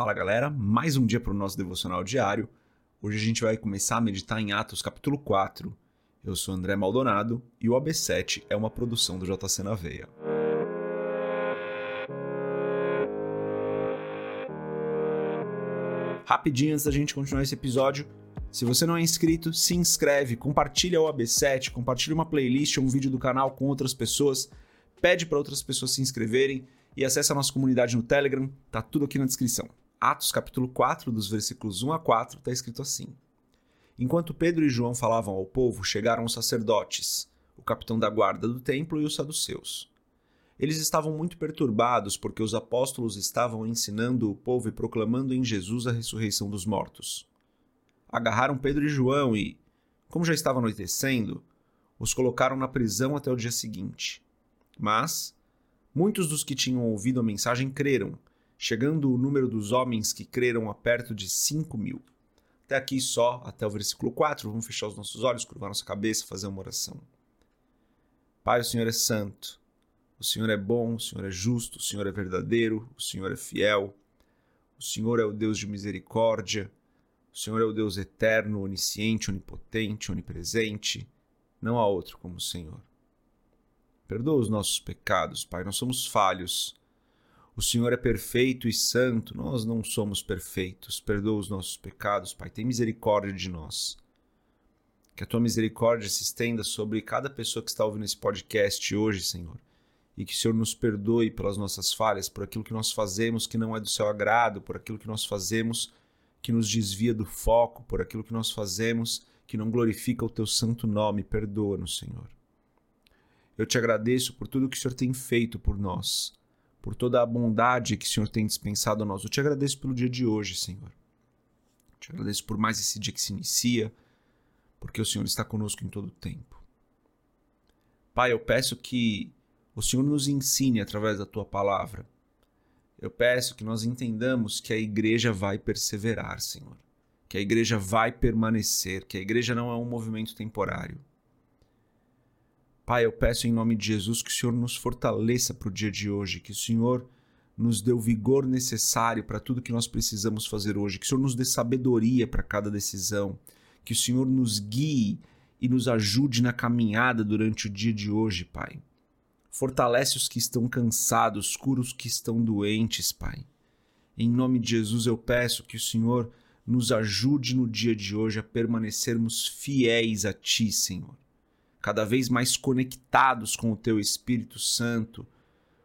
Fala galera, mais um dia para o nosso devocional diário. Hoje a gente vai começar a meditar em Atos capítulo 4. Eu sou André Maldonado e o AB7 é uma produção do JC na Veia. Rapidinho antes da gente continuar esse episódio, se você não é inscrito, se inscreve, compartilha o AB7, compartilha uma playlist ou um vídeo do canal com outras pessoas, pede para outras pessoas se inscreverem e acesse a nossa comunidade no Telegram, tá tudo aqui na descrição. Atos capítulo 4, dos versículos 1 a 4, está escrito assim: Enquanto Pedro e João falavam ao povo, chegaram os sacerdotes, o capitão da guarda do templo e os saduceus. Eles estavam muito perturbados porque os apóstolos estavam ensinando o povo e proclamando em Jesus a ressurreição dos mortos. Agarraram Pedro e João e, como já estava anoitecendo, os colocaram na prisão até o dia seguinte. Mas muitos dos que tinham ouvido a mensagem creram chegando o número dos homens que creram a perto de 5 mil. Até aqui só, até o versículo 4, vamos fechar os nossos olhos, curvar nossa cabeça, fazer uma oração. Pai, o Senhor é santo, o Senhor é bom, o Senhor é justo, o Senhor é verdadeiro, o Senhor é fiel, o Senhor é o Deus de misericórdia, o Senhor é o Deus eterno, onisciente, onipotente, onipresente. Não há outro como o Senhor. Perdoa os nossos pecados, Pai, nós somos falhos o Senhor é perfeito e santo, nós não somos perfeitos. Perdoa os nossos pecados, Pai. Tem misericórdia de nós. Que a tua misericórdia se estenda sobre cada pessoa que está ouvindo esse podcast hoje, Senhor. E que o Senhor nos perdoe pelas nossas falhas, por aquilo que nós fazemos que não é do seu agrado, por aquilo que nós fazemos que nos desvia do foco, por aquilo que nós fazemos que não glorifica o teu santo nome. Perdoa-nos, Senhor. Eu te agradeço por tudo que o Senhor tem feito por nós por toda a bondade que o Senhor tem dispensado a nós. Eu te agradeço pelo dia de hoje, Senhor. Eu te agradeço por mais esse dia que se inicia, porque o Senhor está conosco em todo o tempo. Pai, eu peço que o Senhor nos ensine através da tua palavra. Eu peço que nós entendamos que a igreja vai perseverar, Senhor. Que a igreja vai permanecer, que a igreja não é um movimento temporário Pai, eu peço em nome de Jesus que o Senhor nos fortaleça para o dia de hoje, que o Senhor nos dê o vigor necessário para tudo que nós precisamos fazer hoje, que o Senhor nos dê sabedoria para cada decisão, que o Senhor nos guie e nos ajude na caminhada durante o dia de hoje, Pai. Fortalece os que estão cansados, cura os que estão doentes, Pai. Em nome de Jesus eu peço que o Senhor nos ajude no dia de hoje a permanecermos fiéis a Ti, Senhor cada vez mais conectados com o teu Espírito Santo,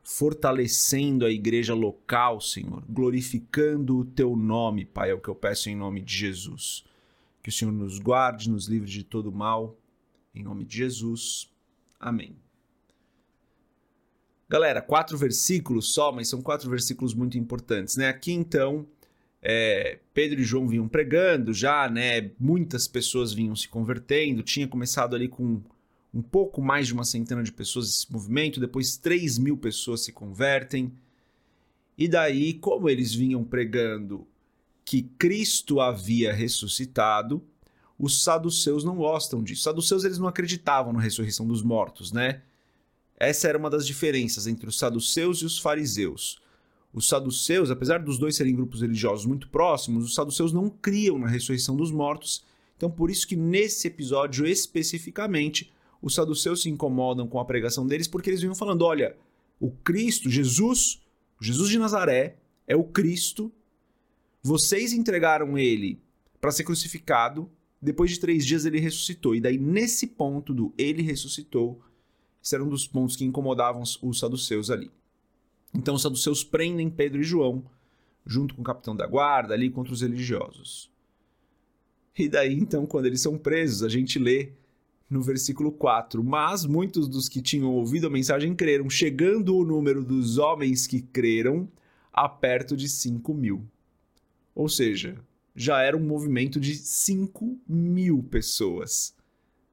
fortalecendo a igreja local, Senhor, glorificando o teu nome, Pai, é o que eu peço em nome de Jesus. Que o Senhor nos guarde, nos livre de todo mal, em nome de Jesus. Amém. Galera, quatro versículos só, mas são quatro versículos muito importantes, né? Aqui então, é, Pedro e João vinham pregando já, né? Muitas pessoas vinham se convertendo. Tinha começado ali com um pouco mais de uma centena de pessoas esse movimento, depois 3 mil pessoas se convertem. E daí, como eles vinham pregando que Cristo havia ressuscitado, os saduceus não gostam disso. Os saduceus eles não acreditavam na ressurreição dos mortos, né? Essa era uma das diferenças entre os saduceus e os fariseus. Os saduceus, apesar dos dois serem grupos religiosos muito próximos, os saduceus não criam na ressurreição dos mortos. Então, por isso que nesse episódio especificamente, os saduceus se incomodam com a pregação deles porque eles vinham falando: olha, o Cristo, Jesus, Jesus de Nazaré, é o Cristo. Vocês entregaram ele para ser crucificado. Depois de três dias ele ressuscitou. E daí, nesse ponto do ele ressuscitou, esse era um dos pontos que incomodavam os saduceus ali. Então, os saduceus prendem Pedro e João, junto com o capitão da guarda, ali contra os religiosos. E daí, então, quando eles são presos, a gente lê no versículo 4. Mas muitos dos que tinham ouvido a mensagem creram, chegando o número dos homens que creram a perto de 5 mil. Ou seja, já era um movimento de 5 mil pessoas.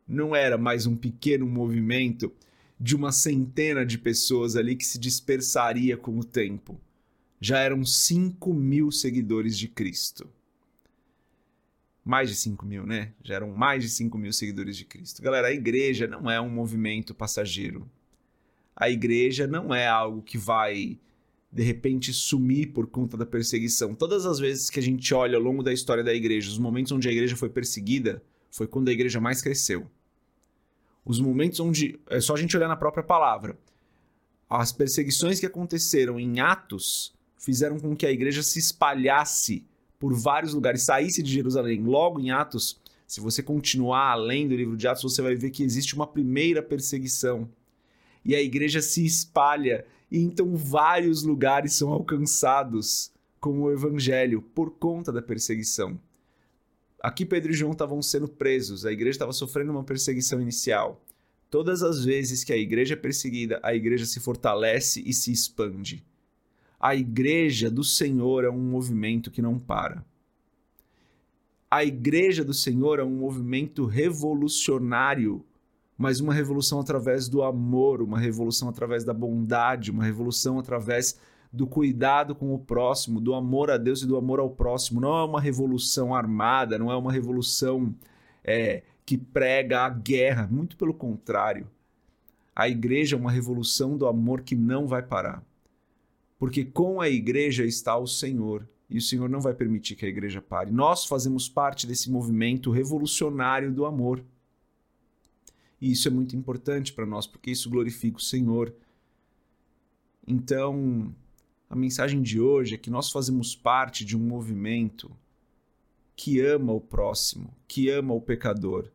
Não era mais um pequeno movimento de uma centena de pessoas ali que se dispersaria com o tempo. Já eram 5 mil seguidores de Cristo mais de 5 mil, né? Já eram mais de 5 mil seguidores de Cristo. Galera, a igreja não é um movimento passageiro. A igreja não é algo que vai de repente sumir por conta da perseguição. Todas as vezes que a gente olha ao longo da história da igreja, os momentos onde a igreja foi perseguida, foi quando a igreja mais cresceu. Os momentos onde. É só a gente olhar na própria palavra. As perseguições que aconteceram em Atos fizeram com que a igreja se espalhasse por vários lugares, saísse de Jerusalém. Logo em Atos, se você continuar além do livro de Atos, você vai ver que existe uma primeira perseguição. E a igreja se espalha, e então vários lugares são alcançados com o evangelho por conta da perseguição. Aqui Pedro e João estavam sendo presos, a igreja estava sofrendo uma perseguição inicial. Todas as vezes que a igreja é perseguida, a igreja se fortalece e se expande. A igreja do Senhor é um movimento que não para a igreja do Senhor é um movimento revolucionário, mas uma revolução através do amor, uma revolução através da bondade, uma revolução através do cuidado com o próximo, do amor a Deus e do amor ao próximo. Não é uma revolução armada, não é uma revolução é, que prega a guerra, muito pelo contrário. A igreja é uma revolução do amor que não vai parar. Porque com a igreja está o Senhor e o Senhor não vai permitir que a igreja pare. Nós fazemos parte desse movimento revolucionário do amor. E isso é muito importante para nós, porque isso glorifica o Senhor. Então, a mensagem de hoje é que nós fazemos parte de um movimento que ama o próximo, que ama o pecador,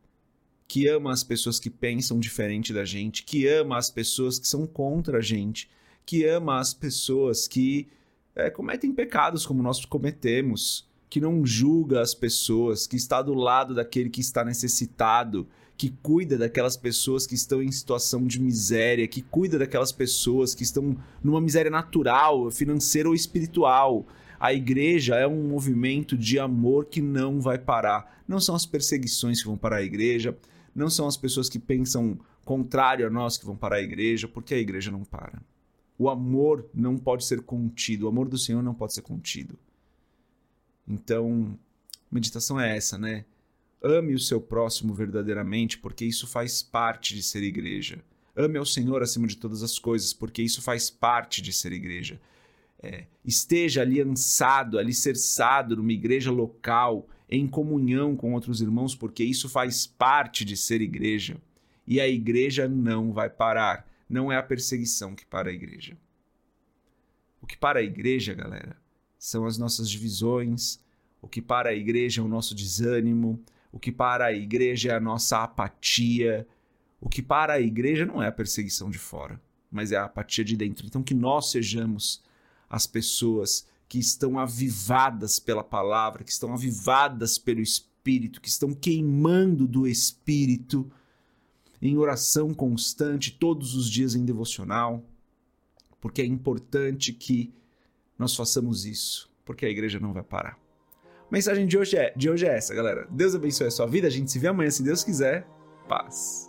que ama as pessoas que pensam diferente da gente, que ama as pessoas que são contra a gente, que ama as pessoas que é, cometem pecados como nós cometemos, que não julga as pessoas, que está do lado daquele que está necessitado, que cuida daquelas pessoas que estão em situação de miséria, que cuida daquelas pessoas que estão numa miséria natural, financeira ou espiritual. A igreja é um movimento de amor que não vai parar. Não são as perseguições que vão parar a igreja, não são as pessoas que pensam contrário a nós que vão parar a igreja, porque a igreja não para. O amor não pode ser contido, o amor do Senhor não pode ser contido. Então, meditação é essa, né? Ame o seu próximo verdadeiramente, porque isso faz parte de ser igreja. Ame ao Senhor acima de todas as coisas, porque isso faz parte de ser igreja. É, esteja aliançado, alicerçado numa igreja local, em comunhão com outros irmãos, porque isso faz parte de ser igreja. E a igreja não vai parar não é a perseguição que para a igreja. O que para a igreja, galera, são as nossas divisões, o que para a igreja é o nosso desânimo, o que para a igreja é a nossa apatia, o que para a igreja não é a perseguição de fora, mas é a apatia de dentro. Então, que nós sejamos as pessoas que estão avivadas pela palavra, que estão avivadas pelo Espírito, que estão queimando do Espírito em oração constante, todos os dias em devocional, porque é importante que nós façamos isso, porque a igreja não vai parar. A mensagem de hoje é, de hoje é essa, galera. Deus abençoe a sua vida, a gente se vê amanhã se Deus quiser. Paz.